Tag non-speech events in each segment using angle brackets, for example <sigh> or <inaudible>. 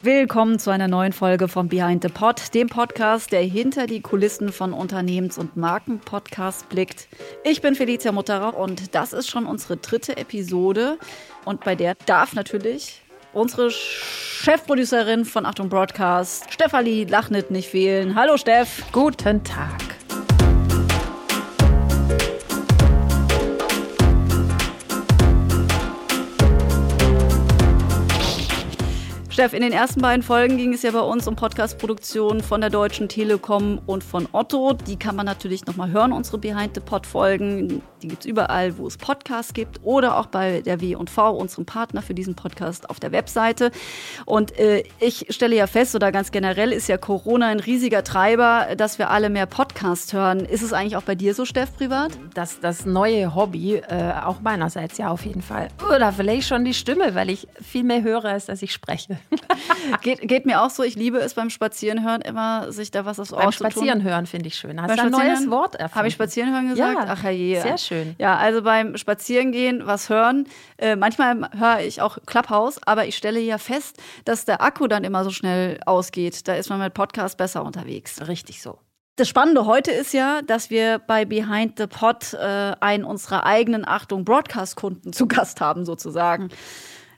Willkommen zu einer neuen Folge von Behind the Pod, dem Podcast, der hinter die Kulissen von Unternehmens- und Markenpodcasts blickt. Ich bin Felicia Mutterer und das ist schon unsere dritte Episode. Und bei der darf natürlich unsere Chefproducerin von Achtung Broadcast, Stefanie Lachnit, nicht fehlen. Hallo Steff. Guten Tag. Steff, in den ersten beiden Folgen ging es ja bei uns um Podcastproduktion von der Deutschen Telekom und von Otto. Die kann man natürlich nochmal hören, unsere Behind the Pod Folgen. Die gibt es überall, wo es Podcasts gibt oder auch bei der W&V, unserem Partner für diesen Podcast auf der Webseite. Und äh, ich stelle ja fest, oder ganz generell ist ja Corona ein riesiger Treiber, dass wir alle mehr Podcasts hören. Ist es eigentlich auch bei dir so, Steff, privat? Das, das neue Hobby, äh, auch meinerseits ja auf jeden Fall. Oder vielleicht schon die Stimme, weil ich viel mehr höre, als dass ich spreche. <laughs> geht, geht mir auch so. Ich liebe es beim Spazierenhören immer, sich da was aufs Ohr Beim zu tun. Spazierenhören finde ich schön. Hast du ein neues? Wort erfunden? Habe ich Spazierenhören gesagt? Ja, Ach je. sehr schön. Ja, also beim Spazierengehen was hören. Äh, manchmal höre ich auch Clubhouse, aber ich stelle ja fest, dass der Akku dann immer so schnell ausgeht. Da ist man mit Podcast besser unterwegs. Richtig so. Das Spannende heute ist ja, dass wir bei Behind the Pod äh, einen unserer eigenen Achtung Broadcast-Kunden zu Gast haben sozusagen.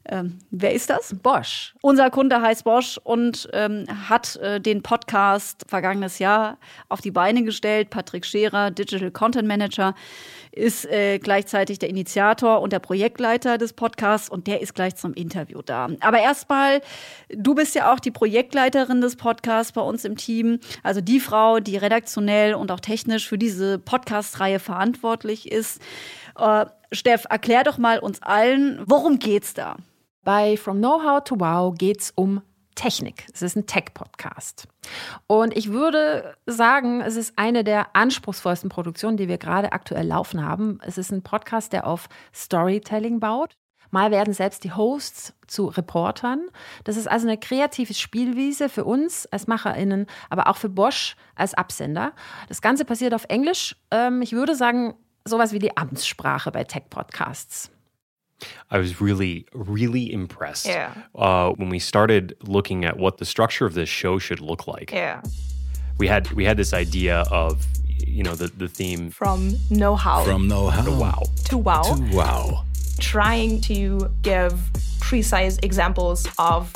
Ähm, wer ist das? Bosch. Unser Kunde heißt Bosch und ähm, hat äh, den Podcast vergangenes Jahr auf die Beine gestellt. Patrick Scherer, Digital Content Manager, ist äh, gleichzeitig der Initiator und der Projektleiter des Podcasts und der ist gleich zum Interview da. Aber erstmal, du bist ja auch die Projektleiterin des Podcasts bei uns im Team, also die Frau, die redaktionell und auch technisch für diese Podcast-Reihe verantwortlich ist. Äh, Steff, erklär doch mal uns allen, worum geht's da? Bei From Know-how to Wow geht es um Technik. Es ist ein Tech-Podcast. Und ich würde sagen, es ist eine der anspruchsvollsten Produktionen, die wir gerade aktuell laufen haben. Es ist ein Podcast, der auf Storytelling baut. Mal werden selbst die Hosts zu Reportern. Das ist also eine kreative Spielwiese für uns als MacherInnen, aber auch für Bosch als Absender. Das Ganze passiert auf Englisch. Ähm, ich würde sagen, sowas wie die Amtssprache bei Tech-Podcasts. I was really, really impressed Yeah. uh, when we started looking at what the structure of this show should look like. Yeah. We had we had this idea of you know the the theme From know how From know-how to wow. to wow, to wow. trying to give precise examples of,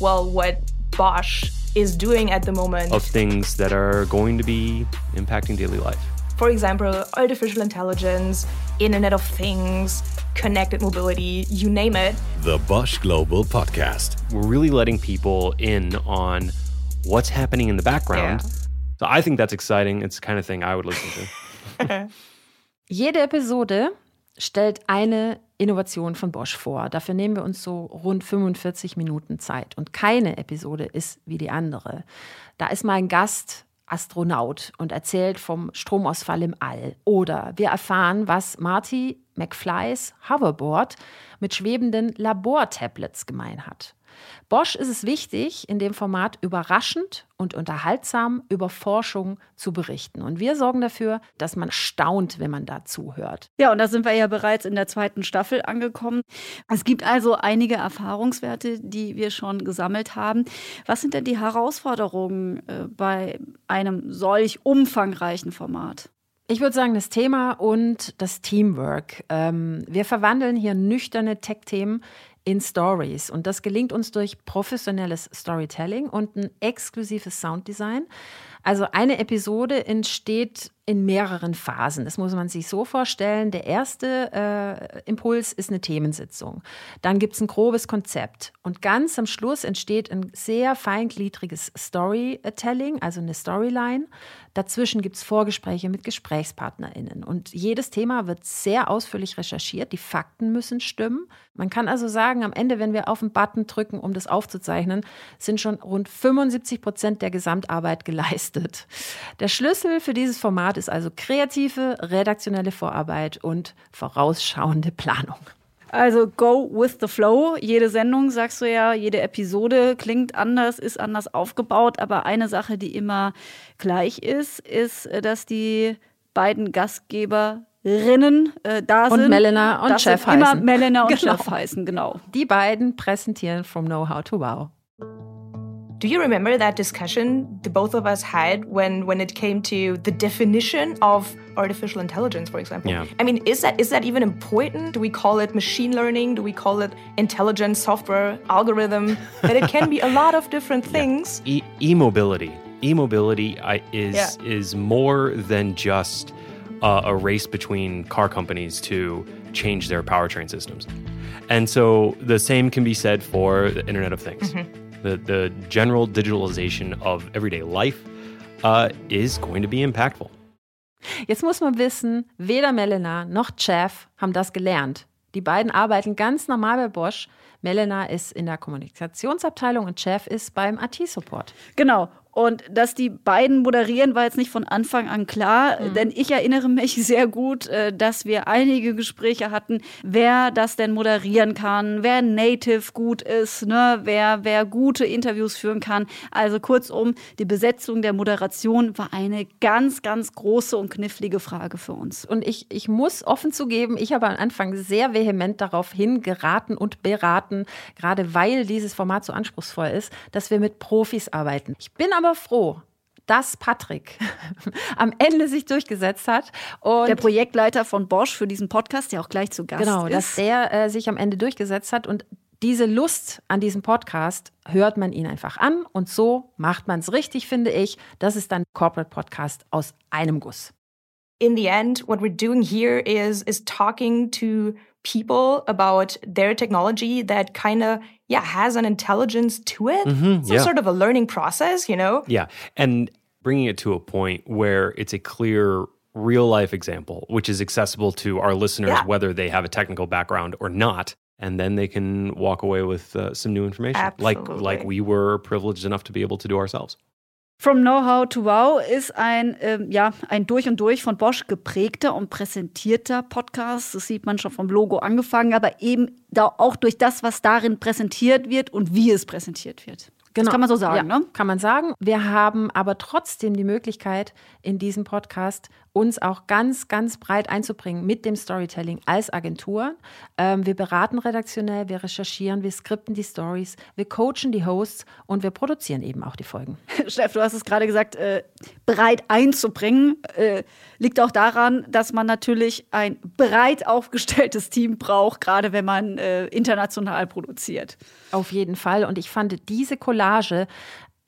well, what Bosch is doing at the moment. of things that are going to be impacting daily life. For example, artificial intelligence, Internet of Things, connected mobility, you name it. The Bosch Global Podcast. We're really letting people in on what's happening in the background. Yeah. So I think that's exciting. It's the kind of thing I would listen to. <laughs> Jede Episode stellt eine Innovation von Bosch vor. Dafür nehmen wir uns so rund 45 Minuten Zeit. Und keine Episode ist wie die andere. Da ist mal ein Gast Astronaut und erzählt vom Stromausfall im All. Oder wir erfahren, was Marty McFlys Hoverboard mit schwebenden Labortablets gemein hat. Bosch ist es wichtig, in dem Format überraschend und unterhaltsam über Forschung zu berichten. Und wir sorgen dafür, dass man staunt, wenn man da zuhört. Ja, und da sind wir ja bereits in der zweiten Staffel angekommen. Es gibt also einige Erfahrungswerte, die wir schon gesammelt haben. Was sind denn die Herausforderungen äh, bei einem solch umfangreichen Format? Ich würde sagen, das Thema und das Teamwork. Ähm, wir verwandeln hier nüchterne Tech-Themen in Stories. Und das gelingt uns durch professionelles Storytelling und ein exklusives Sounddesign. Also eine Episode entsteht in mehreren Phasen. Das muss man sich so vorstellen. Der erste äh, Impuls ist eine Themensitzung. Dann gibt es ein grobes Konzept. Und ganz am Schluss entsteht ein sehr feingliedriges Storytelling, also eine Storyline. Dazwischen gibt es Vorgespräche mit GesprächspartnerInnen. Und jedes Thema wird sehr ausführlich recherchiert. Die Fakten müssen stimmen. Man kann also sagen, am Ende, wenn wir auf den Button drücken, um das aufzuzeichnen, sind schon rund 75 Prozent der Gesamtarbeit geleistet. Der Schlüssel für dieses Format ist also kreative, redaktionelle Vorarbeit und vorausschauende Planung. Also go with the flow. Jede Sendung, sagst du ja, jede Episode klingt anders, ist anders aufgebaut. Aber eine Sache, die immer gleich ist, ist, äh, dass die beiden Gastgeberinnen äh, da Und sind. Melena und dass Chef sie immer heißen. Melena und <laughs> Genau. Chef heißen, genau. Die beiden präsentieren From Know-how to Wow. Do you remember that discussion the both of us had when when it came to the definition of artificial intelligence, for example? Yeah. I mean, is that is that even important? Do we call it machine learning? Do we call it intelligent software algorithm? <laughs> that it can be a lot of different things. E- e-mobility. E-mobility is Yeah. is more than just uh, a race between car companies to change their powertrain systems. And so the same can be said for the Internet of Things. The the general digitalization of everyday life uh, is going to be impactful. Jetzt muss man wissen, weder Melena noch Jeff haben das gelernt. Die beiden arbeiten ganz normal bei Bosch. Melena ist in der Kommunikationsabteilung und Jeff ist beim IT-Support. Genau. Und dass die beiden moderieren, war jetzt nicht von Anfang an klar, denn ich erinnere mich <laughs> sehr gut, äh, dass wir einige Gespräche hatten, wer das denn moderieren kann, wer native gut ist, ne, wer, wer gute Interviews führen kann. Also kurzum, die Besetzung der Moderation war eine ganz, ganz große und knifflige Frage für uns. Und ich, ich muss offen zugeben, ich habe am Anfang sehr vehement darauf hingeraten und beraten, gerade weil dieses Format so anspruchsvoll ist, dass wir mit Profis arbeiten. Ich bin aber froh, dass Patrick <laughs> am Ende sich durchgesetzt hat. Und Der Projektleiter von Bosch für diesen Podcast, der auch gleich zu Gast Genau, ist. dass der äh, sich am Ende durchgesetzt hat und diese Lust an diesem Podcast hört man ihn einfach an und so macht man es richtig, finde ich. Das ist dann Corporate Podcast aus einem Guss. In the end, what we're doing here is is talking to people about their technology that kind of yeah has an intelligence to it. Mhm, Some yeah. sort of a learning process, you know. Yeah. And bringing it to a point where it's a clear real life example, which is accessible to our listeners, Yeah. whether they have a technical background or not. And then they can walk away with uh, some new information, like like we were privileged enough to be able to do ourselves. From Know-how to Wow ist ein, ähm, ja, ein durch und durch von Bosch geprägter und präsentierter Podcast. Das sieht man schon vom Logo angefangen, aber eben da auch durch das, was darin präsentiert wird und wie es präsentiert wird. Das kann man so sagen, ja, ne? Kann man sagen. Wir haben aber trotzdem die Möglichkeit, in diesem Podcast uns auch ganz, ganz breit einzubringen mit dem Storytelling als Agentur. Ähm, wir beraten redaktionell, wir recherchieren, wir skripten die Stories, wir coachen die Hosts und wir produzieren eben auch die Folgen. <laughs> Steff, du hast es gerade gesagt, äh, bereit einzubringen, äh, liegt auch daran, dass man natürlich ein breit aufgestelltes Team braucht, gerade wenn man äh, international produziert. Auf jeden Fall. Und ich fand diese Collage,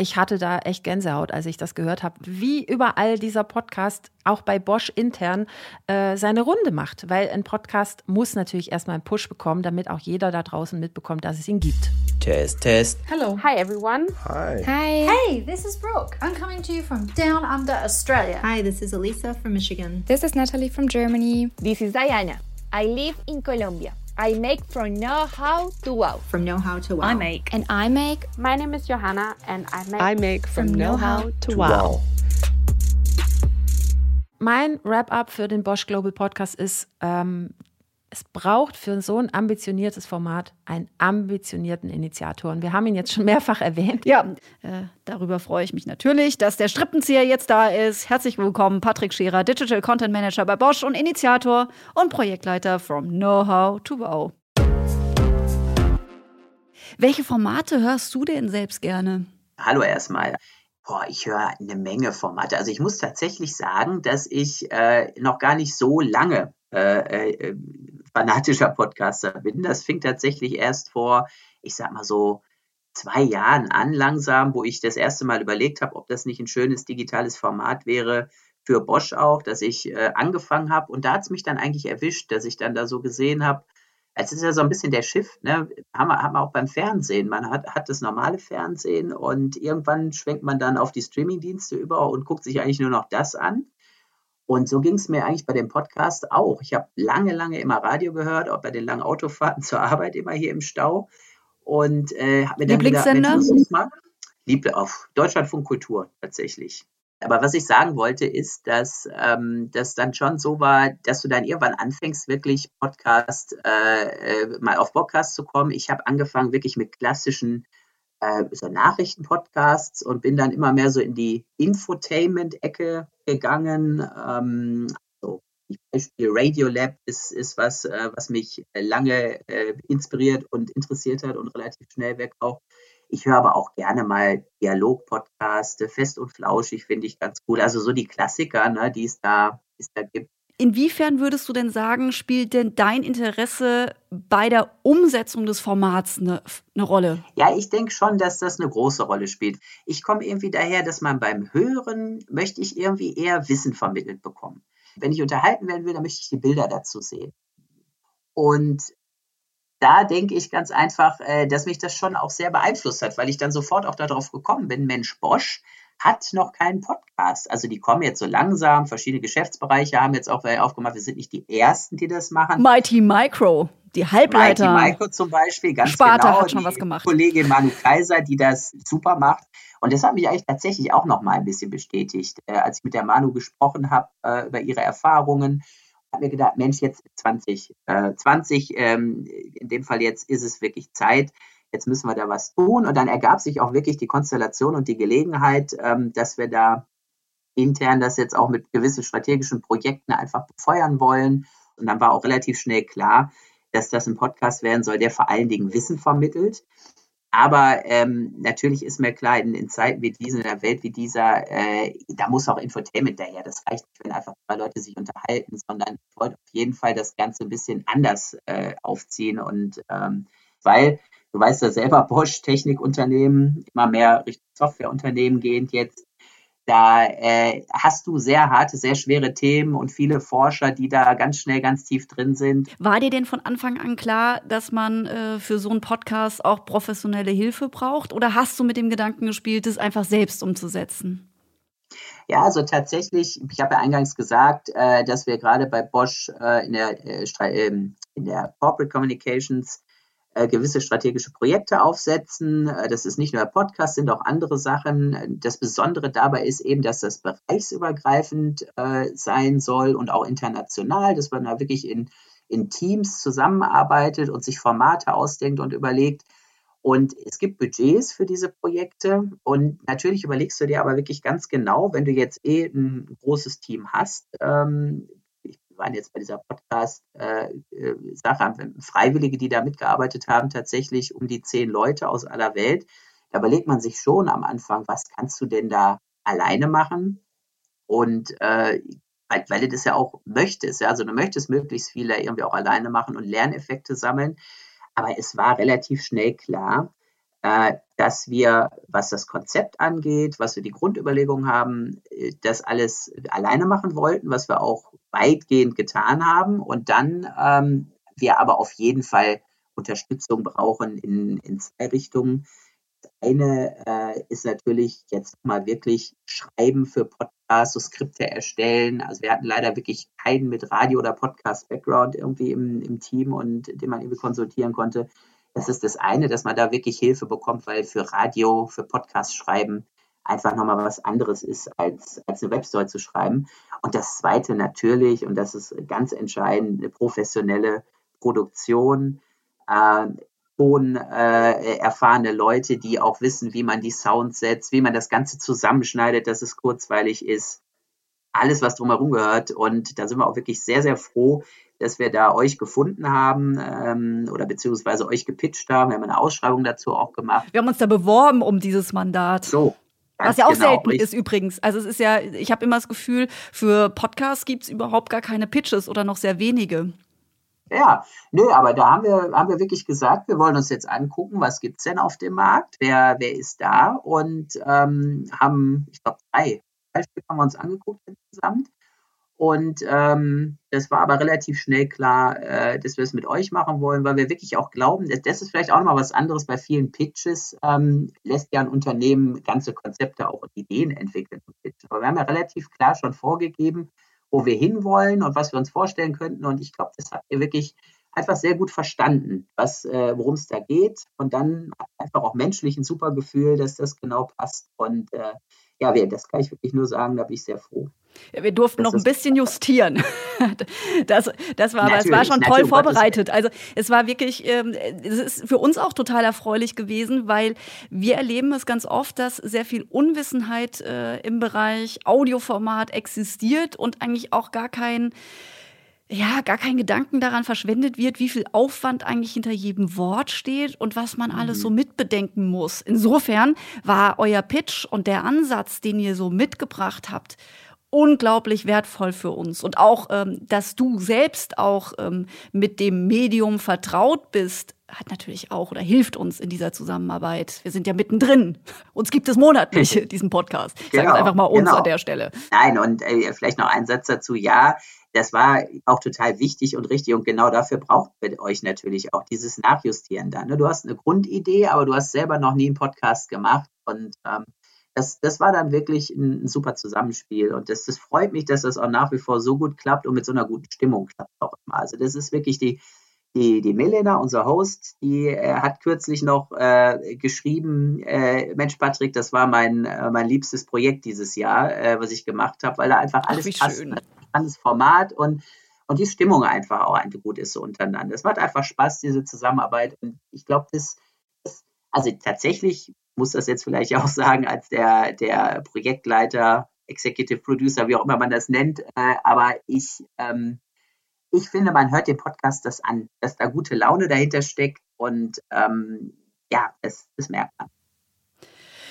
ich hatte da echt Gänsehaut, als ich das gehört habe, wie überall dieser Podcast auch bei Bosch intern äh, seine Runde macht. Weil ein Podcast muss natürlich erstmal einen Push bekommen, damit auch jeder da draußen mitbekommt, dass es ihn gibt. Test, test. Hi everyone. Hi. Hi. Hey, this is Brooke. I'm coming to you from down under Australia. Hi, this is Elisa from Michigan. This is Natalie from Germany. This is Diana. I live in Colombia. I make from know-how to wow. From know how to wow. I make. And I make My name is Johanna and I make I make from, From know-how know-how to wow. Mein Wrap-up für den Bosch Global Podcast ist, ähm, es braucht für so ein ambitioniertes Format einen ambitionierten Initiator. Und wir haben ihn jetzt schon mehrfach erwähnt. Ja, äh, darüber freue ich mich natürlich, dass der Strippenzieher jetzt da ist. Herzlich willkommen, Patrick Scherer, Digital Content Manager bei Bosch und Initiator und Projektleiter from Know-how to Wow. Welche Formate hörst du denn selbst gerne? Hallo erstmal. Boah, ich höre eine Menge Formate. Also ich muss tatsächlich sagen, dass ich äh, noch gar nicht so lange äh, äh, fanatischer Podcaster bin. Das fing tatsächlich erst vor, ich sag mal so, zwei Jahren an langsam, wo ich das erste Mal überlegt habe, ob das nicht ein schönes digitales Format wäre für Bosch auch, dass ich äh, angefangen habe. Und da hat es mich dann eigentlich erwischt, dass ich dann da so gesehen habe, es ist ja so ein bisschen der Shift, ne? Haben wir, haben wir auch beim Fernsehen. Man hat, hat das normale Fernsehen und irgendwann schwenkt man dann auf die Streamingdienste über und guckt sich eigentlich nur noch das an. Und so ging es mir eigentlich bei dem Podcast auch. Ich habe lange, lange immer Radio gehört, auch bei den langen Autofahrten <laughs> zur Arbeit immer hier im Stau. Und äh, habe mir dann gedacht, Lieblingssender? Mensch, muss ich mal. Lieb auf Deutschlandfunk Kultur tatsächlich. Aber was ich sagen wollte, ist, dass ähm, das dann schon so war, dass du dann irgendwann anfängst, wirklich Podcast, äh, äh, mal auf Podcast zu kommen. Ich habe angefangen wirklich mit klassischen äh, so Nachrichten-Podcasts und bin dann immer mehr so in die Infotainment-Ecke gegangen. Ähm, so, zum Beispiel Radiolab ist, ist was, äh, was mich lange äh, inspiriert und interessiert hat und relativ schnell weg auch Ich höre aber auch gerne mal Dialog-Podcaste, fest und flauschig finde ich ganz cool. Also so die Klassiker, ne, die es da, die es da gibt. Inwiefern würdest du denn sagen, spielt denn dein Interesse bei der Umsetzung des Formats eine, eine Rolle? Ja, ich denke schon, dass das eine große Rolle spielt. Ich komme irgendwie daher, dass man beim Hören möchte ich irgendwie eher Wissen vermittelt bekommen. Wenn ich unterhalten werden will, dann möchte ich die Bilder dazu sehen. Und da denke ich ganz einfach, äh, dass mich das schon auch sehr beeinflusst hat, weil ich dann sofort auch darauf gekommen bin, Mensch, Bosch, hat noch keinen Podcast. Also die kommen jetzt so langsam, verschiedene Geschäftsbereiche haben jetzt auch aufgemacht, wir sind nicht die Ersten, die das machen. Mighty Micro, die Halbleiter. Mighty Micro zum Beispiel, ganz Sparta genau. hat schon was gemacht. Kollegin Manu Kaiser, die das super macht. Und das hat mich eigentlich tatsächlich auch noch mal ein bisschen bestätigt, äh, als ich mit der Manu gesprochen habe äh, über ihre Erfahrungen. habe mir gedacht, Mensch, jetzt 2020, äh, 20, ähm, in dem Fall jetzt ist es wirklich Zeit, jetzt müssen wir da was tun. Und dann ergab sich auch wirklich die Konstellation und die Gelegenheit, ähm, dass wir da intern das jetzt auch mit gewissen strategischen Projekten einfach befeuern wollen. Und dann war auch relativ schnell klar, dass das ein Podcast werden soll, der vor allen Dingen Wissen vermittelt. Aber ähm, natürlich ist mir klar, in, in, Zeiten wie diesen, in einer Welt wie dieser, äh, da muss auch Infotainment daher. Das reicht nicht, wenn einfach zwei Leute sich unterhalten, sondern ich wollte auf jeden Fall das Ganze ein bisschen anders äh, aufziehen. Und ähm, weil Du weißt ja selber, Bosch, Technikunternehmen, immer mehr Richtung Softwareunternehmen gehend jetzt. Da äh, hast du sehr harte, sehr schwere Themen und viele Forscher, die da ganz schnell, ganz tief drin sind. War dir denn von Anfang an klar, dass man äh, für so einen Podcast auch professionelle Hilfe braucht? Oder hast du mit dem Gedanken gespielt, es einfach selbst umzusetzen? Ja, also tatsächlich, ich habe ja eingangs gesagt, äh, dass wir gerade bei Bosch äh, in, der, äh, ähm, in der Corporate Communications gewisse strategische Projekte aufsetzen. Äh, das ist nicht nur der Podcast, sind auch andere Sachen. Das Besondere dabei ist eben, dass das bereichsübergreifend äh, sein soll und auch international, dass man da wirklich in, in Teams zusammenarbeitet und sich Formate ausdenkt und überlegt. Und es gibt Budgets für diese Projekte. Und natürlich überlegst du dir aber wirklich ganz genau, wenn du jetzt eh ein großes Team hast, ähm, waren jetzt bei dieser Podcast-Sache, äh, Freiwillige, die da mitgearbeitet haben, tatsächlich um die zehn Leute aus aller Welt. Da überlegt man sich schon am Anfang, was kannst du denn da alleine machen? Und äh, weil, weil du das ja auch möchtest, ja, also du möchtest möglichst viele irgendwie auch alleine machen und Lerneffekte sammeln. Aber es war relativ schnell klar, äh, dass wir, was das Konzept angeht, was wir die Grundüberlegung haben, äh, das alles alleine machen wollten, was wir auch weitgehend getan haben. Und dann ähm, wir aber auf jeden Fall Unterstützung brauchen in, in zwei Richtungen. Das eine äh, ist natürlich jetzt mal wirklich Schreiben für Podcasts, so Skripte erstellen. Also wir hatten leider wirklich keinen mit Radio- oder Podcast-Background irgendwie im, im Team und den man irgendwie konsultieren konnte. Das ist das eine, dass man da wirklich Hilfe bekommt, weil für Radio, für Podcast schreiben einfach nochmal was anderes ist, als, als eine Webstory zu schreiben. Und das zweite natürlich, und das ist ganz entscheidend, eine professionelle Produktion. Äh, schon äh, erfahrene Leute, die auch wissen, wie man die Sounds setzt, wie man das Ganze zusammenschneidet, dass es kurzweilig ist. Alles, was drumherum gehört. Und da sind wir auch wirklich sehr, sehr froh, dass wir da euch gefunden haben ähm, oder beziehungsweise euch gepitcht haben. Wir haben eine Ausschreibung dazu auch gemacht. Wir haben uns da beworben um dieses Mandat. So. Was ja auch genau, selten ist übrigens. Also es ist ja, ich habe immer das Gefühl, für Podcasts gibt es überhaupt gar keine Pitches oder noch sehr wenige. Ja, nö, aber da haben wir, haben wir wirklich gesagt, wir wollen uns jetzt angucken, was gibt es denn auf dem Markt, wer, wer ist da und ähm, haben, ich glaube, drei, Stück haben wir uns angeguckt insgesamt und ähm, das war aber relativ schnell klar, äh, dass wir es mit euch machen wollen, weil wir wirklich auch glauben, dass, das ist vielleicht auch nochmal was anderes bei vielen Pitches, ähm, lässt ja ein Unternehmen ganze Konzepte auch und Ideen entwickeln. Aber wir haben ja relativ klar schon vorgegeben, wo wir hinwollen und was wir uns vorstellen könnten. Und ich glaube, das habt ihr wirklich einfach sehr gut verstanden, was, äh, worum es da geht. Und dann einfach auch menschlich ein super Gefühl, dass das genau passt. Und äh, ja, das kann ich wirklich nur sagen, da bin ich sehr froh. Ja, wir durften noch ein bisschen justieren. <laughs> Das, das war, aber es war schon toll vorbereitet. Also es war wirklich, ähm, es ist für uns auch total erfreulich gewesen, weil wir erleben es ganz oft, dass sehr viel Unwissenheit äh, im Bereich Audioformat existiert und eigentlich auch gar kein ja, gar kein Gedanken daran verschwendet wird, wie viel Aufwand eigentlich hinter jedem Wort steht und was man alles mhm. so mitbedenken muss. Insofern war euer Pitch und der Ansatz, den ihr so mitgebracht habt, unglaublich wertvoll für uns. Und auch, ähm, dass du selbst auch ähm, mit dem Medium vertraut bist, hat natürlich auch oder hilft uns in dieser Zusammenarbeit. Wir sind ja mittendrin. Uns gibt es monatlich, diesen Podcast. Ich genau, sage einfach mal uns genau. an der Stelle. Nein, und äh, vielleicht noch ein Satz dazu. Ja, das war auch total wichtig und richtig und genau dafür braucht wir euch natürlich auch dieses Nachjustieren dann. Ne? Du hast eine Grundidee, aber du hast selber noch nie einen Podcast gemacht und ähm, das, das war dann wirklich ein, ein super Zusammenspiel und das, das freut mich, dass das auch nach wie vor so gut klappt und mit so einer guten Stimmung klappt auch immer. Also das ist wirklich die, die, die Melena, unser Host, die äh, hat kürzlich noch äh, geschrieben, äh, Mensch Patrick, das war mein, äh, mein liebstes Projekt dieses Jahr, äh, was ich gemacht habe, weil da einfach alles Ach, passt. Schön. Ein Format und, und die Stimmung einfach auch einfach gut ist so untereinander. Es macht einfach Spaß, diese Zusammenarbeit und ich glaube, das, das, also tatsächlich muss das jetzt vielleicht <laughs> auch sagen, als der, der Projektleiter, Executive Producer, wie auch immer man das nennt, äh, aber ich ähm, ich finde, man hört den Podcast das an, dass da gute Laune dahinter steckt und ähm, ja, das, das merkt man.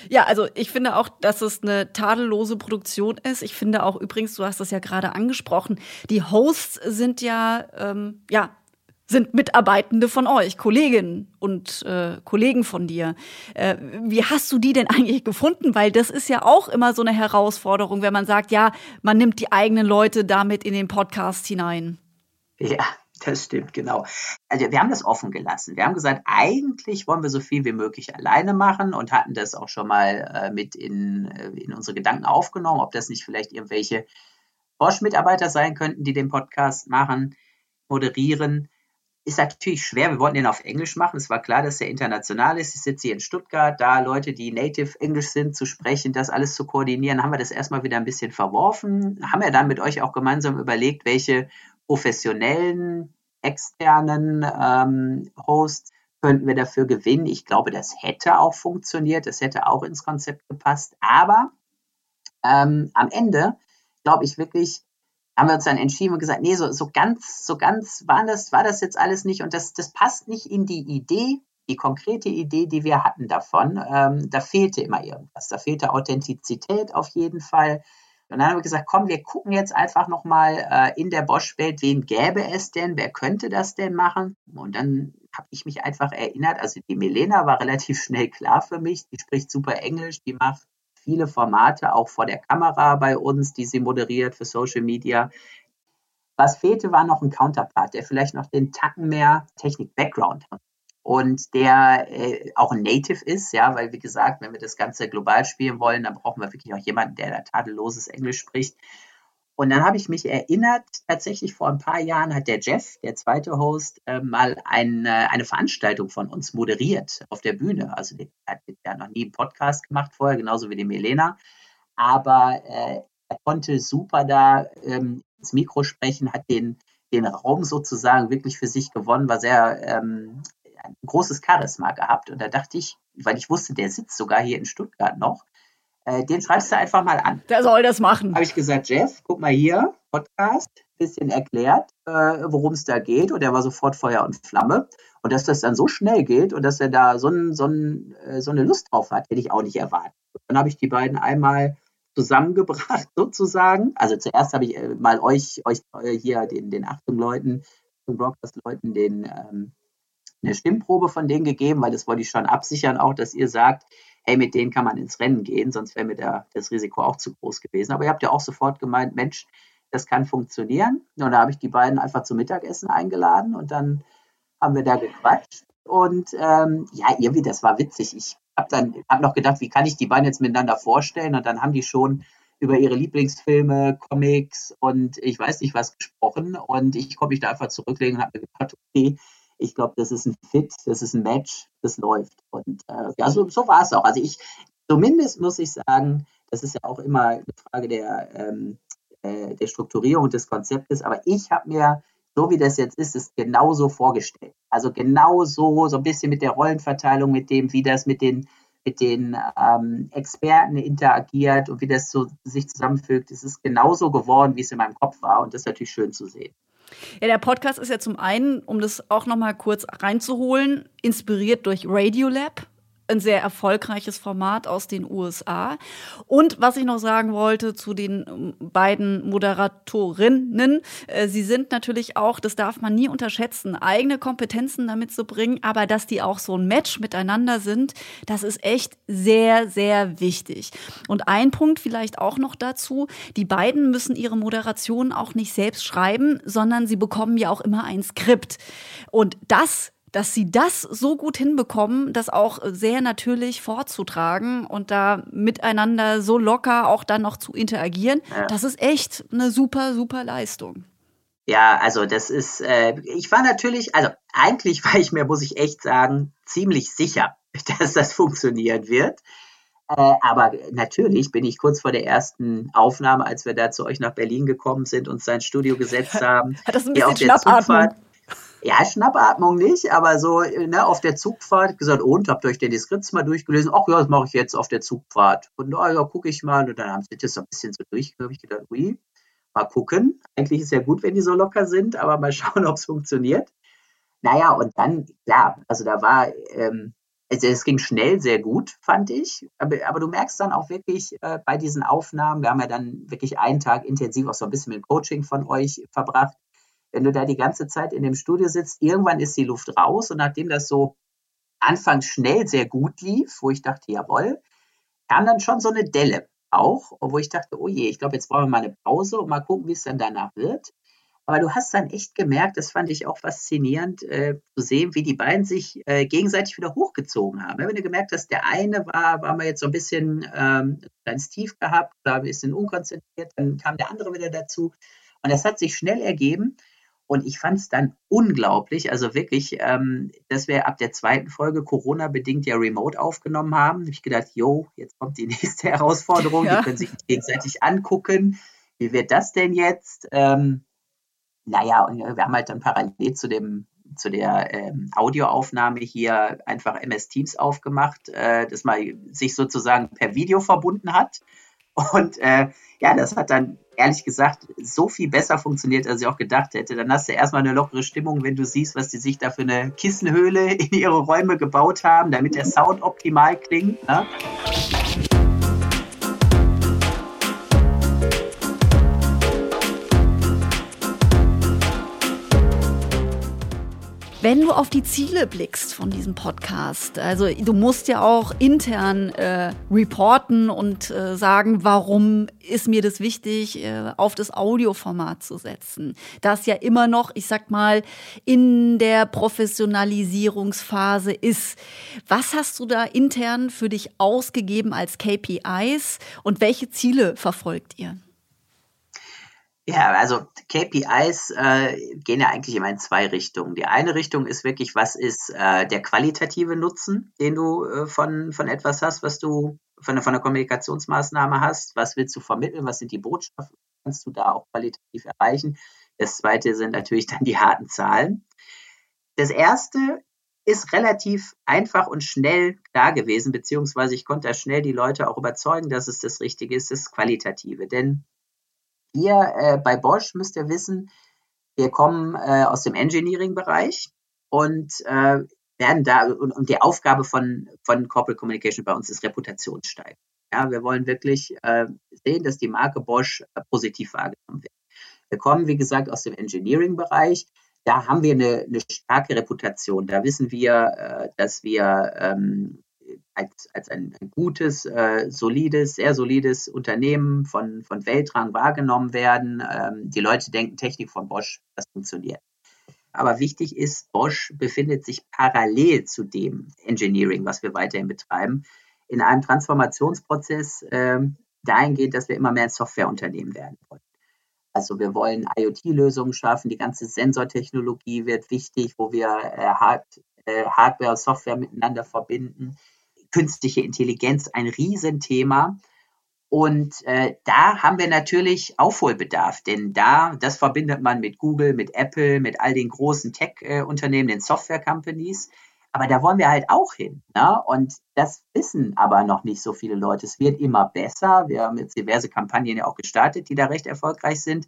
Ja, also ich finde auch, dass es eine tadellose Produktion ist. Ich finde auch übrigens, du hast das ja gerade angesprochen, die Hosts sind ja, ähm, ja, sind Mitarbeitende von euch, Kolleginnen und äh, Kollegen von dir. Äh, wie hast du die denn <laughs> eigentlich gefunden? Weil das ist ja auch immer so eine Herausforderung, wenn man sagt, ja, man nimmt die eigenen Leute damit in den Podcast hinein. Ja, das stimmt, genau. Also wir haben das offen gelassen. Wir haben gesagt, eigentlich wollen wir so viel wie möglich alleine machen und hatten das auch schon mal äh, mit in, äh, in unsere Gedanken aufgenommen, ob das nicht vielleicht irgendwelche Bosch-Mitarbeiter sein könnten, die den Podcast machen, moderieren. Ist natürlich schwer. Wir wollten den auf Englisch machen. Es war klar, dass er international ist. Ich sitze hier in Stuttgart, da Leute, die native Englisch sind, zu sprechen, das alles zu koordinieren, haben wir das erstmal wieder ein bisschen verworfen. Haben wir dann mit euch auch gemeinsam überlegt, welche professionellen externen ähm, Hosts könnten wir dafür gewinnen. Ich glaube, das hätte auch funktioniert, das hätte auch ins Konzept gepasst. Aber ähm, am Ende glaube ich wirklich, haben wir uns dann entschieden und gesagt, nee, so, so ganz, so ganz war das, war das jetzt alles nicht und das, das passt nicht in die Idee, die konkrete Idee, die wir hatten davon. Ähm, da fehlte immer irgendwas. Da fehlte Authentizität auf jeden Fall. Und dann haben wir gesagt, komm, wir gucken jetzt einfach nochmal äh, in der Bosch-Welt, wen gäbe es denn, wer könnte das denn machen? Und dann habe ich mich einfach erinnert, also die Milena war relativ <laughs> schnell klar für mich, die spricht super Englisch, die macht viele Formate auch vor der Kamera bei uns, die sie moderiert für Social Media. Was fehlte, war noch ein Counterpart, der vielleicht noch den Tacken mehr Technik-Background hat und der äh, auch ein Native ist, ja, weil wie gesagt, wenn wir das Ganze global spielen wollen, dann brauchen wir wirklich auch jemanden, der da tadelloses Englisch spricht. Und dann habe ich mich erinnert, tatsächlich vor ein paar Jahren hat der Jeff, der zweite Host, äh, mal ein, äh, eine Veranstaltung von uns moderiert auf der Bühne. Also der hat ja noch nie einen Podcast gemacht vorher, genauso wie die Milena. Aber äh, er konnte super da ähm, ins Mikro sprechen, hat den, den Raum sozusagen wirklich für sich gewonnen, war sehr ähm, ein großes Charisma gehabt. Und da dachte ich, weil ich wusste, der sitzt sogar hier in Stuttgart noch, äh, den schreibst du einfach mal an. Der soll das machen. Habe ich gesagt, Jeff, guck mal hier, Podcast, bisschen erklärt, äh, worum es da geht. Und er war sofort Feuer und Flamme. Und dass das dann so schnell geht und dass er da so, ein, so, ein, äh, so eine Lust drauf hat, hätte ich auch nicht erwartet. Und dann habe ich die beiden einmal zusammengebracht <laughs> sozusagen. Also zuerst habe ich äh, mal euch, euch äh, hier den, den Achtung-Leuten, Broadcast-Leuten den ähm, eine Stimmprobe von denen gegeben, weil das wollte ich schon absichern, auch dass ihr sagt, hey, mit denen kann man ins Rennen gehen, sonst wäre mir da das Risiko auch zu groß gewesen. Aber ihr habt ja auch sofort gemeint, Mensch, das kann funktionieren. Und da habe ich die beiden einfach zum Mittagessen eingeladen und dann haben wir da gequatscht. Und ähm, ja, irgendwie, das war witzig. Ich habe dann hab noch gedacht, wie kann ich die beiden jetzt miteinander vorstellen? Und dann haben die schon über ihre Lieblingsfilme, Comics und ich weiß nicht was gesprochen. Und ich konnte mich da einfach zurücklegen und habe mir gedacht, okay, ich glaube, das ist ein Fit, das ist ein Match, das läuft. Und äh, ja, so, so war es auch. Also ich, zumindest muss ich sagen, das ist ja auch immer eine Frage der, ähm, äh, der Strukturierung des Konzeptes, aber ich habe mir, so wie das jetzt ist, es genauso vorgestellt. Also genauso, so ein bisschen mit der Rollenverteilung, mit dem, wie das mit den mit den ähm, Experten interagiert und wie das so sich zusammenfügt. Es ist genauso geworden, wie es in meinem Kopf war und das ist natürlich schön zu sehen. Ja, der Podcast ist ja zum einen, um das auch noch mal kurz reinzuholen, inspiriert durch Radiolab ein sehr erfolgreiches Format aus den USA. Und was ich noch sagen wollte zu den ähm, beiden Moderatorinnen, äh, sie sind natürlich auch, das darf man nie unterschätzen, eigene Kompetenzen damit zu bringen, aber dass die auch so ein Match miteinander sind, das ist echt sehr, sehr wichtig. Und ein Punkt vielleicht auch noch dazu, die beiden müssen ihre Moderation auch nicht selbst schreiben, sondern sie bekommen ja auch immer ein Skript. Und das dass sie das so gut hinbekommen, das auch sehr natürlich vorzutragen und da miteinander so locker auch dann noch zu interagieren, ja. das ist echt eine super, super Leistung. Ja, also das ist, äh, ich war natürlich, also eigentlich war ich mir, muss ich echt sagen, ziemlich sicher, <laughs> dass das funktionieren wird. Äh, aber natürlich bin ich kurz vor der ersten Aufnahme, als wir da zu euch nach Berlin gekommen sind, und sein Studio gesetzt haben. Hat das ein bisschen Schnappatmung? Ja, Schnappatmung nicht, aber so ne, auf der Zugfahrt gesagt, und habt ihr euch denn die Skripts mal durchgelesen? Ach ja, das mache ich jetzt auf der Zugfahrt. Und oh, ja, gucke ich mal. Und dann haben sie das so ein bisschen so durch, ich gedacht, ui, mal gucken. Eigentlich ist ja gut, wenn die so locker sind, aber mal <laughs> schauen, ob es funktioniert. Naja, und dann, klar, also da war, ähm, also es ging schnell sehr gut, fand ich. Aber, aber du merkst dann auch wirklich äh, bei diesen Aufnahmen, wir haben ja dann wirklich einen Tag intensiv auch so ein bisschen mit Coaching von euch verbracht wenn du da die ganze Zeit in dem Studio sitzt, irgendwann ist die Luft raus und nachdem das so anfangs schnell sehr gut lief, wo ich dachte, jawohl, kam dann schon so eine Delle auch, wo ich dachte, oh je, ich glaube, jetzt brauchen wir mal eine Pause und mal gucken, wie es dann danach wird. Aber du hast dann echt gemerkt, das fand ich auch faszinierend, äh, zu sehen, wie die beiden sich äh, gegenseitig wieder hochgezogen haben. Wenn du gemerkt hast, der eine war, war mal jetzt so ein bisschen ähm, ganz tief gehabt, oder ein bisschen unkonzentriert, dann kam der andere wieder dazu. Und das hat sich schnell ergeben. Und ich fand es dann unglaublich, also wirklich, ähm, dass wir ab der zweiten Folge Corona-bedingt ja remote aufgenommen haben. habe ich gedacht, jo, jetzt kommt die <laughs> nächste Herausforderung, ja. die können sich gegenseitig angucken. Wie wird das denn jetzt? Ähm, naja, und wir haben halt dann parallel zu dem zu der ähm, Audioaufnahme hier einfach MS Teams aufgemacht, äh, dass man sich sozusagen per Video verbunden hat. Und äh, ja, das hat dann ehrlich gesagt so viel besser funktioniert, als ich auch gedacht hätte. Dann hast du erstmal eine lockere Stimmung, wenn du siehst, was die sich da für eine Kissenhöhle in ihre Räume gebaut haben, damit der Sound optimal klingt. Ne? Wenn du auf die Ziele blickst von diesem Podcast, also du musst ja auch intern äh, reporten und äh, sagen, warum ist mir das wichtig, äh, auf das Audioformat zu setzen. Das ja immer noch, ich sag mal, in der Professionalisierungsphase ist. Was hast du da intern für dich ausgegeben als KPIs und welche Ziele verfolgt ihr? Ja, also KPIs äh, gehen ja eigentlich immer in zwei Richtungen. Die eine Richtung ist wirklich, was ist äh, der qualitative Nutzen, den du äh, von, von etwas hast, was du von, von einer Kommunikationsmaßnahme hast. Was willst du vermitteln? Was sind die Botschaften? Kannst du da auch qualitativ erreichen? Das zweite sind natürlich dann die harten Zahlen. Das erste ist relativ einfach und schnell klar gewesen, beziehungsweise ich konnte da schnell die Leute auch überzeugen, dass es das Richtige ist, das Qualitative. Denn wir äh, bei Bosch müsst ihr wissen, wir kommen äh, aus dem Engineering-Bereich und äh, werden da, und, und, die Aufgabe von, von Corporate Communication bei uns ist Reputationssteigerung. Ja, wir wollen wirklich äh, sehen, dass die Marke Bosch äh, positiv wahrgenommen wird. Wir kommen, wie gesagt, aus dem Engineering-Bereich. Da haben wir eine, eine starke Reputation. Da wissen wir, äh, dass wir ähm, als, als ein, ein gutes, äh, solides, sehr solides Unternehmen von, von Weltrang wahrgenommen werden. Ähm, die Leute denken, Technik von Bosch, das funktioniert. Aber wichtig ist, Bosch befindet sich parallel zu dem Engineering, was wir weiterhin betreiben, in einem Transformationsprozess äh, dahingehend, dass wir immer mehr ein Softwareunternehmen werden wollen. Also wir wollen IoT-Lösungen schaffen, die ganze Sensortechnologie wird wichtig, wo wir äh, Hard, äh, Hardware und Software miteinander verbinden künstliche Intelligenz ein Riesenthema. Und äh, da haben wir natürlich Aufholbedarf, denn da, das verbindet man mit Google, mit Apple, mit all den großen Tech-Unternehmen, den Software-Companies. Aber da wollen wir halt auch hin. Ne? Und das wissen aber noch nicht so viele Leute. Es wird immer besser. Wir haben jetzt diverse Kampagnen ja auch gestartet, die da recht erfolgreich sind.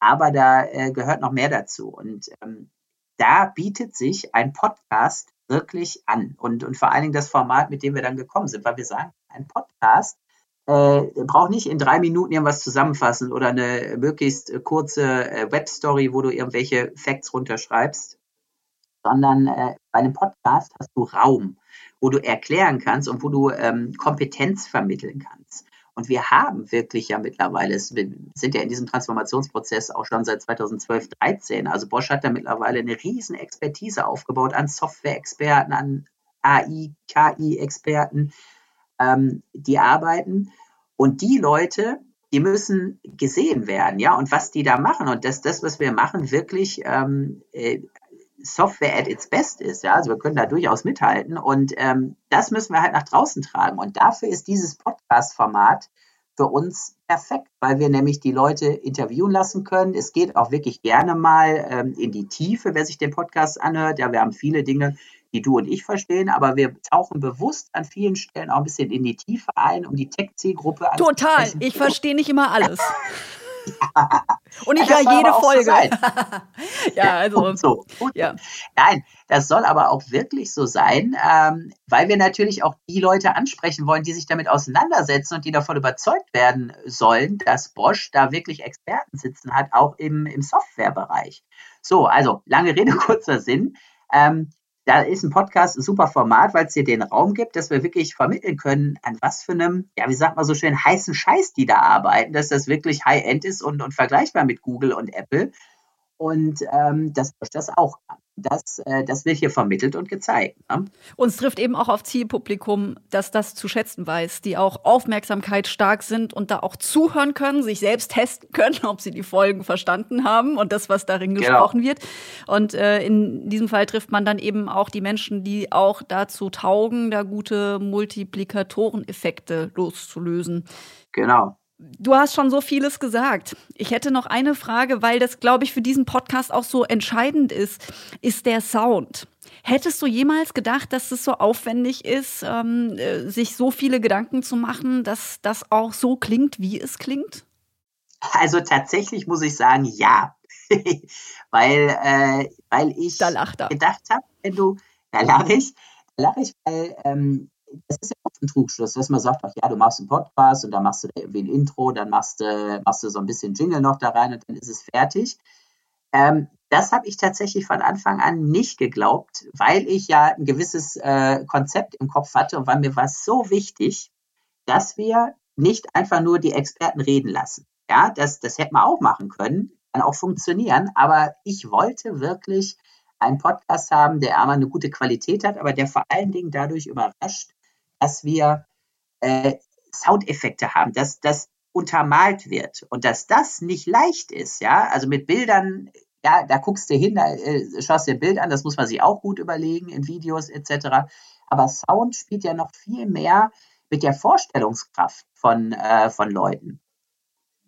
aber da äh, gehört noch mehr dazu. Und ähm, da bietet sich ein Podcast wirklich an. Und, und vor allen Dingen das Format, mit dem wir dann gekommen sind, weil wir sagen, ein Podcast äh, braucht nicht in drei Minuten irgendwas zusammenfassen oder eine möglichst kurze äh, Webstory, wo du irgendwelche Facts runterschreibst, sondern äh, bei einem Podcast hast du Raum, wo du erklären kannst und wo du ähm, Kompetenz vermitteln kannst. Und wir haben wirklich ja mittlerweile, wir sind ja in diesem Transformationsprozess auch schon seit 2012, 13. Also Bosch hat da mittlerweile eine riesen Expertise aufgebaut an Software-Experten, an AI, KI-Experten, ähm, die arbeiten. Und die Leute, die müssen gesehen werden, ja, und was die da machen und dass das, was wir machen, wirklich ähm, äh, Software at its best ist, ja, also wir können da durchaus mithalten und ähm, das müssen wir halt nach draußen tragen und dafür ist dieses Podcast-Format für uns perfekt, weil wir nämlich die Leute interviewen lassen können. Es geht auch wirklich gerne mal ähm, in die Tiefe, wer sich den Podcast anhört. Ja, wir haben viele Dinge, die du und ich verstehen, aber wir tauchen bewusst an vielen Stellen auch ein bisschen in die Tiefe ein, um die Tech-Zielgruppe Total. Ich verstehe nicht immer alles. <laughs> ja. Und ich höre jede Folge. So <laughs> ja, also. Und so. Und ja. Nein, das soll aber auch wirklich so sein, ähm, weil wir natürlich auch die Leute ansprechen wollen, die sich damit auseinandersetzen und die davon überzeugt werden sollen, dass Bosch da wirklich Experten sitzen hat, auch im, im Softwarebereich. So, also lange Rede, <laughs> kurzer Sinn. Ähm, da ist ein Podcast ein super Format, weil es dir den Raum gibt, dass wir wirklich vermitteln können, an was für einem, ja, wie sagt man so schön, heißen Scheiß die da arbeiten, dass das wirklich High-End ist und, und vergleichbar mit Google und Apple. Und ähm, das das auch Das, äh, das wird hier vermittelt und gezeigt. Ne? Uns trifft eben auch auf Zielpublikum, dass das zu schätzen weiß, die auch Aufmerksamkeit stark sind und da auch zuhören können, sich selbst testen <laughs> können, ob sie die Folgen verstanden haben und das, was darin genau. gesprochen wird. Und äh, in diesem Fall trifft man dann eben auch die Menschen, die auch dazu taugen, da gute Multiplikatoreneffekte loszulösen. Genau. Du hast schon so vieles gesagt. Ich hätte noch eine Frage, weil das, glaube ich, für diesen Podcast auch so entscheidend ist, ist der Sound. Hättest du jemals gedacht, dass es so aufwendig ist, ähm, äh, sich so viele Gedanken zu machen, dass das auch so klingt, wie es klingt? Also tatsächlich muss ich sagen, ja. <laughs> weil, äh, weil ich gedacht habe, wenn du, da lache ich, da lache ich, weil ähm, das ist ja oft ein Trugschluss, dass man sagt, ach ja, du machst einen Podcast und dann machst du irgendwie ein Intro, dann machst du, machst du so ein bisschen Jingle noch da rein und dann ist es fertig. Ähm, das habe ich tatsächlich von Anfang an nicht geglaubt, weil ich ja ein gewisses äh, Konzept im Kopf hatte und weil mir war es so wichtig, dass wir nicht einfach nur die Experten reden lassen. Ja, das, das hätte man auch machen können, kann auch funktionieren, aber ich wollte wirklich einen Podcast haben, der einmal eine gute Qualität hat, aber der vor allen Dingen dadurch überrascht, dass wir äh, Soundeffekte haben, dass das untermalt wird und dass das nicht leicht ist, ja, also mit Bildern, ja, da guckst du hin, da äh, schaust dir ein Bild an, das muss man sich auch gut überlegen in Videos etc. Aber Sound spielt ja noch viel mehr mit der Vorstellungskraft von, äh, von Leuten.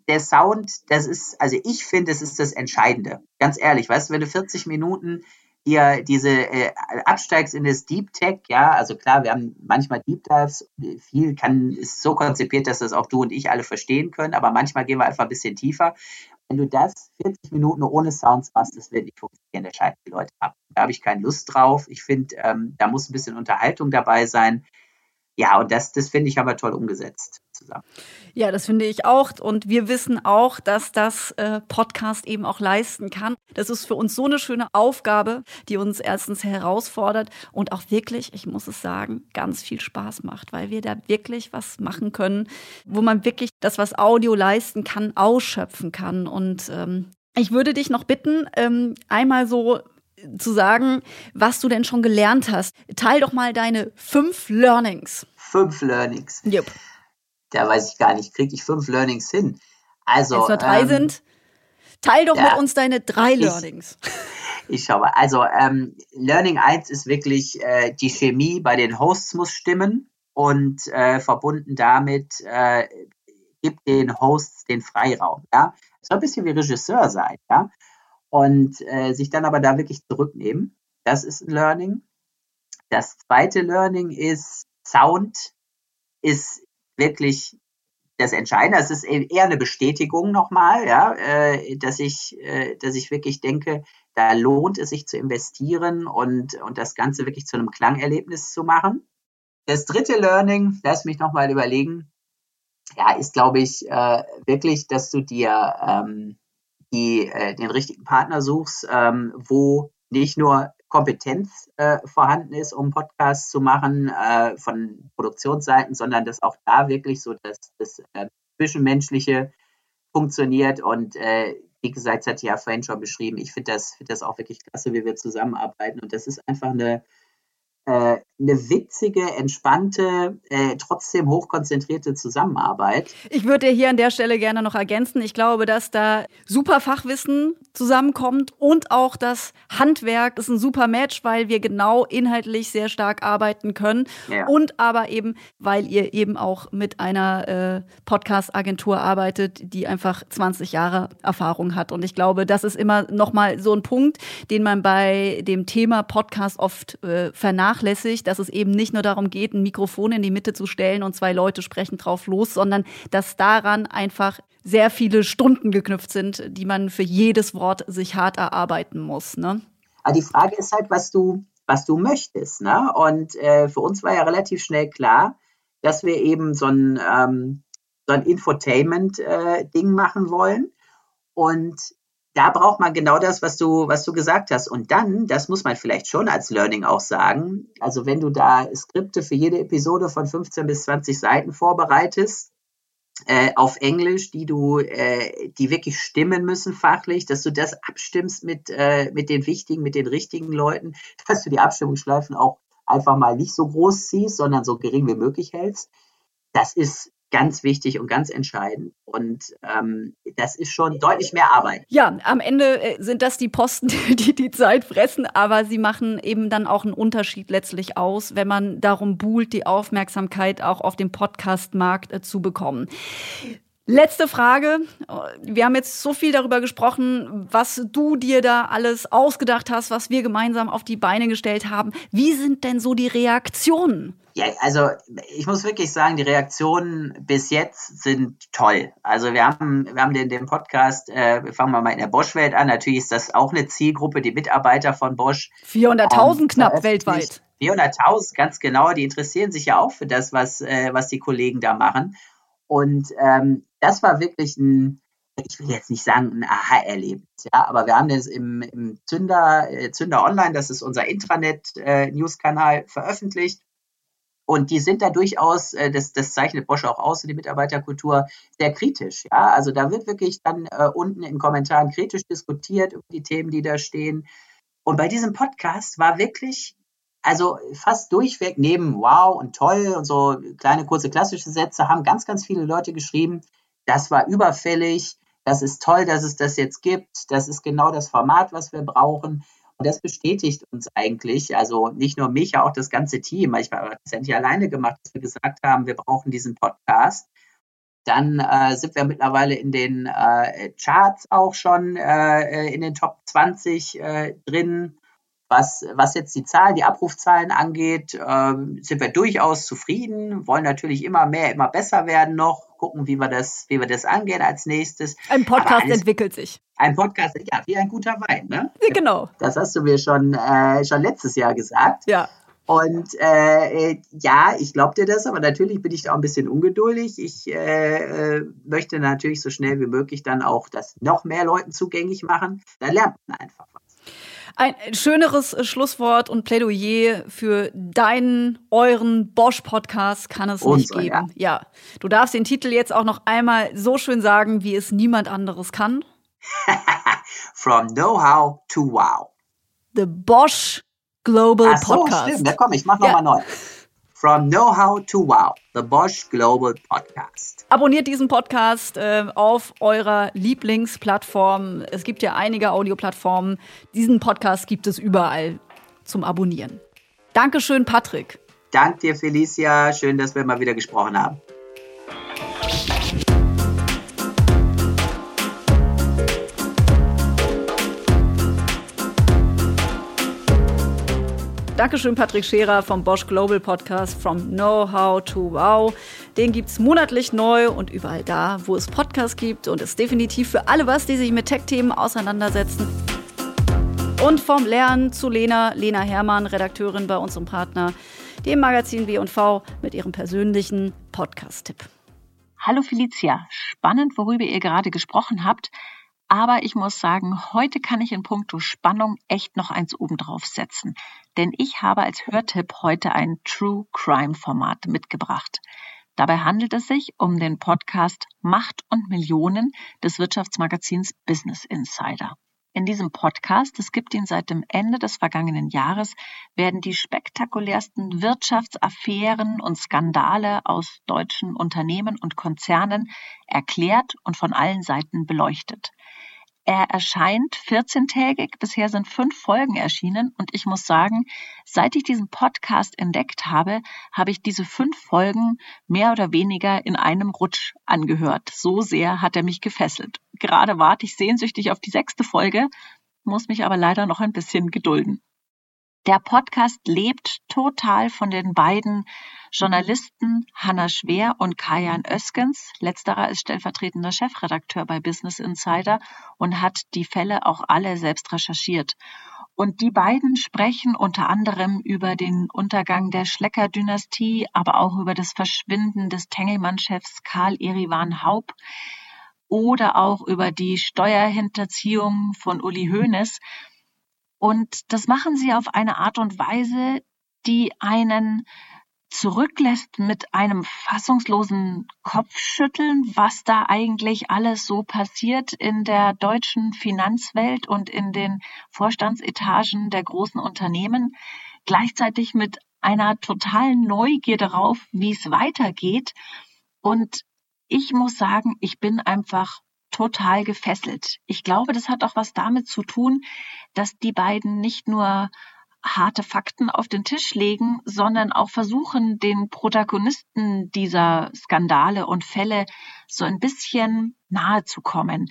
Der Sound, das ist, also ich finde, es ist das Entscheidende. Ganz ehrlich, weißt du, wenn du 40 Minuten hier diese äh, absteigst in das Deep Tech, ja, also klar, wir haben manchmal Deep Dives, viel kann, ist so konzipiert, dass das auch du und ich alle verstehen können, aber manchmal gehen wir einfach ein bisschen tiefer. Wenn du das 40 Minuten ohne Sounds machst, das wird nicht funktionieren, da schalten die Leute ab. Da habe ich keine Lust drauf. Ich finde, ähm, da muss ein bisschen Unterhaltung dabei sein. Ja, und das, das finde ich aber toll umgesetzt zusammen. Ja, das finde ich auch. Und wir wissen auch, dass das äh, Podcast eben auch leisten kann. Das ist für uns so eine schöne Aufgabe, die uns erstens herausfordert und auch wirklich, ich muss es sagen, ganz viel Spaß macht, weil wir da wirklich was machen können, wo man wirklich das, was Audio leisten kann, ausschöpfen kann. Und ähm, ich würde dich noch bitten, ähm, einmal so zu sagen, was du denn schon gelernt hast. Teil doch mal deine fünf Learnings. Fünf Learnings. Yep. Da weiß ich gar nicht, kriege ich fünf Learnings hin. Also. Jetzt nur drei ähm, sind. Teil doch ja, mit uns deine drei Learnings. Ich, <laughs> ich schau mal. Also, ähm, Learning 1 ist wirklich, äh, die Chemie bei den Hosts muss stimmen und äh, verbunden damit äh, gibt den Hosts den Freiraum. Ja? soll ein bisschen wie Regisseur sein, ja und äh, sich dann aber da wirklich zurücknehmen. Das ist ein Learning. Das zweite Learning ist, Sound ist wirklich das Entscheidende. Es ist eher eine Bestätigung nochmal, ja, äh, dass ich, äh, dass ich wirklich denke, da lohnt es sich zu investieren und, und das Ganze wirklich zu einem Klangerlebnis zu machen. Das dritte Learning, lass mich nochmal überlegen, ja, ist, glaube ich, äh, wirklich, dass du dir ähm, die, äh, den richtigen Partner suchst, ähm, wo nicht nur Kompetenz äh, vorhanden ist, um Podcasts zu machen äh, von Produktionsseiten, sondern dass auch da wirklich so das, das äh, Zwischenmenschliche funktioniert. Und äh, wie gesagt, das hat ja vorhin schon beschrieben, ich finde das, find das auch wirklich klasse, wie wir zusammenarbeiten. Und das ist einfach eine, äh, eine witzige, entspannte, äh, trotzdem hochkonzentrierte Zusammenarbeit. Ich würde hier an der Stelle gerne noch ergänzen. Ich glaube, dass da super Fachwissen zusammenkommt und auch das Handwerk ist ein super Match, weil wir genau inhaltlich sehr stark arbeiten können ja. und aber eben, weil ihr eben auch mit einer äh, Podcast-Agentur arbeitet, die einfach 20 Jahre Erfahrung hat. Und ich glaube, das ist immer noch mal so ein Punkt, den man bei dem Thema Podcast oft äh, vernachlässigt vernachlässigt, dass es eben nicht nur darum geht, ein Mikrofon in die Mitte zu stellen und zwei Leute sprechen drauf los, sondern dass daran einfach sehr viele Stunden geknüpft sind, die man für jedes Wort sich hart erarbeiten muss. Ne? Aber die Frage ist halt, was du, was du möchtest. Ne? Und äh, für uns war ja relativ schnell klar, dass wir eben so ein, ähm, so ein Infotainment-Ding äh, machen wollen. Und da braucht man genau das, was du, was du gesagt hast. Und dann, das muss man vielleicht schon als Learning auch sagen, also wenn du da Skripte für jede Episode von 15 bis 20 Seiten vorbereitest, äh, auf Englisch, die du, äh, die wirklich stimmen müssen fachlich, dass du das abstimmst mit, äh, mit den wichtigen, mit den richtigen Leuten, <laughs> dass du die Abstimmungsschleifen auch einfach mal nicht so groß ziehst, sondern so gering wie möglich hältst. Das ist ganz wichtig und ganz entscheidend. Und ähm, das ist schon deutlich mehr Arbeit. Ja, am Ende äh, sind das die Posten, <laughs> die die Zeit fressen, aber sie machen eben dann auch einen Unterschied letztlich aus, wenn man darum buhlt, die Aufmerksamkeit auch auf dem Podcast-Markt äh, zu bekommen. Letzte Frage. Wir haben jetzt so viel darüber gesprochen, was du dir da alles ausgedacht hast, was wir gemeinsam auf die Beine gestellt haben. Wie sind denn so die Reaktionen? Ja, also ich muss wirklich sagen, die Reaktionen bis jetzt sind toll. Also wir haben, wir haben den, den Podcast, äh, wir fangen mal in der Bosch-Welt an. Natürlich ist das auch eine Zielgruppe, die Mitarbeiter von Bosch. 400.000 ähm, knapp weltweit. 400.000, ganz genau. Die interessieren sich ja auch für das, was, äh, was die Kollegen da machen. Und ähm, das war wirklich ein, ich will jetzt nicht sagen ein Aha-Erlebnis, ja, aber wir haben das im, im Zünder, äh, Zünder Online, das ist unser Intranet-News-Kanal, äh, veröffentlicht. Und die sind da durchaus, äh, das, das zeichnet Bosch auch aus, die Mitarbeiterkultur, sehr kritisch. Ja? Also da wird wirklich dann äh, unten in Kommentaren kritisch diskutiert über die Themen, die da stehen. Und bei diesem Podcast war wirklich also fast durchweg neben wow und toll und so kleine kurze klassische Sätze haben ganz, ganz viele Leute geschrieben, das war überfällig, das ist toll, dass es das jetzt gibt, das ist genau das Format, was wir brauchen. Das bestätigt uns eigentlich, also nicht nur mich, auch das ganze Team. Ich war das ja nicht alleine gemacht, dass wir gesagt haben, wir brauchen diesen Podcast. Dann äh, sind wir mittlerweile in den äh, Charts auch schon äh, in den Top 20 äh, drin. Was, was jetzt die Zahlen, die Abrufzahlen angeht, äh, sind wir durchaus zufrieden, wollen natürlich immer mehr, immer besser werden noch, gucken, wie wir das, wie wir das angehen als nächstes. Ein Podcast alles, entwickelt sich. Ein Podcast, ja, wie ein guter Wein, ne? Genau. Das hast du mir schon, äh, schon letztes Jahr gesagt. Ja. Und äh, ja, ich glaube dir das, aber natürlich bin ich da auch ein bisschen ungeduldig. Ich äh, äh, möchte natürlich so schnell wie möglich dann auch das noch mehr Leuten zugänglich machen. Da lernt man einfach was. Ein schöneres Schlusswort und Plädoyer für deinen, euren Bosch-Podcast kann es Unser, nicht geben. Ja. ja. Du darfst den Titel jetzt auch noch einmal so schön sagen, wie es niemand anderes kann. <laughs> From Know-how to Wow. The Bosch Global Ach so, Podcast. Stimmt. Ja, komm, ich mach nochmal ja. neu. From Know-how to Wow, the Bosch Global Podcast. Abonniert diesen Podcast äh, auf eurer Lieblingsplattform. Es gibt ja einige Audioplattformen. Diesen Podcast gibt es überall zum Abonnieren. Dankeschön, Patrick. Dank dir, Felicia. Schön, dass wir mal wieder gesprochen haben. Dankeschön, Patrick Scherer vom Bosch Global Podcast From Know-How to Wow. Den gibt es monatlich neu und überall da, wo es Podcasts gibt und ist definitiv für alle was, die sich mit Tech-Themen auseinandersetzen. Und vom Lernen zu Lena, Lena Hermann, Redakteurin bei unserem Partner, dem Magazin W&V mit ihrem persönlichen Podcast-Tipp. Hallo Felicia, spannend, worüber ihr gerade gesprochen habt. Aber ich muss sagen, heute kann ich in puncto Spannung echt noch eins obendrauf setzen. Denn ich habe als Hörtipp heute ein True Crime Format mitgebracht. Dabei handelt es sich um den Podcast Macht und Millionen des Wirtschaftsmagazins Business Insider. In diesem Podcast, es gibt ihn seit dem Ende des vergangenen Jahres, werden die spektakulärsten Wirtschaftsaffären und Skandale aus deutschen Unternehmen und Konzernen erklärt und von allen Seiten beleuchtet. Er erscheint 14-tägig. Bisher sind fünf Folgen erschienen. Und ich muss sagen, seit ich diesen Podcast entdeckt habe, habe ich diese fünf Folgen mehr oder weniger in einem Rutsch angehört. So sehr hat er mich gefesselt. Gerade warte ich sehnsüchtig auf die sechste Folge, muss mich aber leider noch ein bisschen gedulden. Der Podcast lebt total von den beiden Journalisten Hanna Schwer und Kajan Öskens. Letzterer ist stellvertretender Chefredakteur bei Business Insider und hat die Fälle auch alle selbst recherchiert. Und die beiden sprechen unter anderem über den Untergang der Schlecker-Dynastie, aber auch über das Verschwinden des Tengelmann-Chefs Karl Erivan Haub oder auch über die Steuerhinterziehung von Uli Hoeneß. Und das machen sie auf eine Art und Weise, die einen zurücklässt mit einem fassungslosen Kopfschütteln, was da eigentlich alles so passiert in der deutschen Finanzwelt und in den Vorstandsetagen der großen Unternehmen, gleichzeitig mit einer totalen Neugier darauf, wie es weitergeht. Und ich muss sagen, ich bin einfach total gefesselt. Ich glaube, das hat auch was damit zu tun, dass die beiden nicht nur harte Fakten auf den Tisch legen, sondern auch versuchen, den Protagonisten dieser Skandale und Fälle so ein bisschen nahe zu kommen.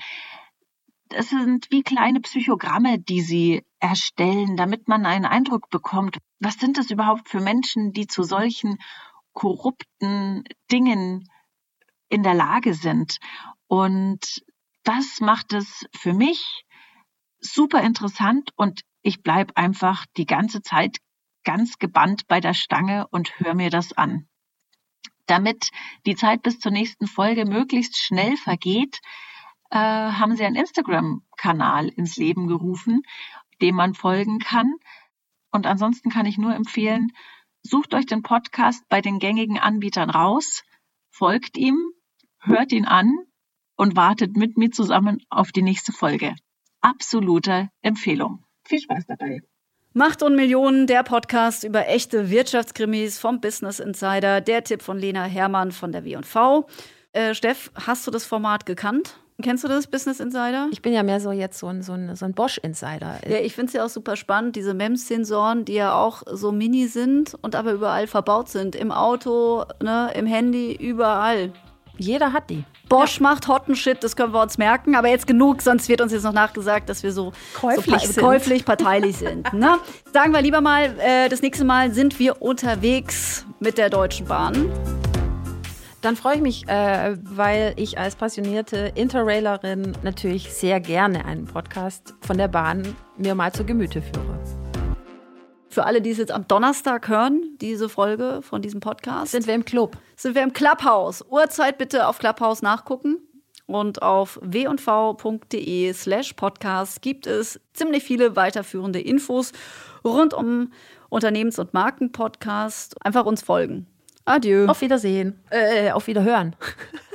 Es sind wie kleine Psychogramme, die sie erstellen, damit man einen Eindruck bekommt, was sind es überhaupt für Menschen, die zu solchen korrupten Dingen in der Lage sind. Und das macht es für mich super interessant und ich bleibe einfach die ganze Zeit ganz gebannt bei der Stange und höre mir das an. Damit die Zeit bis zur nächsten Folge möglichst schnell vergeht, äh, haben sie einen Instagram-Kanal ins Leben gerufen, dem man folgen kann. Und ansonsten kann ich nur empfehlen, sucht euch den Podcast bei den gängigen Anbietern raus, folgt ihm, hört ihn an und wartet mit mir zusammen auf die nächste Folge. Absolute Empfehlung. Viel Spaß dabei. Macht und Millionen, der Podcast über echte Wirtschaftskrimis vom Business Insider. Der Tipp von Lena Hermann von der W&V. Äh, Steff, hast du das Format gekannt? Kennst du das, Business Insider? Ich bin ja mehr so jetzt so ein, so ein, so ein Bosch-Insider. Ja, ich finde es ja auch super spannend, diese MEMS-Sensoren, die ja auch so mini sind und aber überall verbaut sind. Im Auto, ne, im Handy, überall. Jeder hat die. Bosch ja. macht hotten Shit, das können wir uns merken. Aber jetzt genug, sonst wird uns jetzt noch nachgesagt, dass wir so käuflich, so käuflich parteilich sind. Ne? <laughs> Sagen wir lieber mal, äh, das nächste Mal sind wir unterwegs mit der Deutschen Bahn. Dann freue ich mich, äh, weil ich als passionierte Interrailerin natürlich sehr gerne einen Podcast von der Bahn mir mal zu Gemüte führe. Für alle, die es jetzt am Donnerstag hören, diese Folge von diesem Podcast. Sind wir im Club? Sind wir im Clubhouse. Uhrzeit bitte auf Clubhouse nachgucken. Und auf w&v.de slash podcast gibt es ziemlich viele weiterführende Infos rund um Unternehmens- und Markenpodcast. Einfach uns folgen. Adieu. Auf Wiedersehen. Äh, auf Wiederhören. <laughs>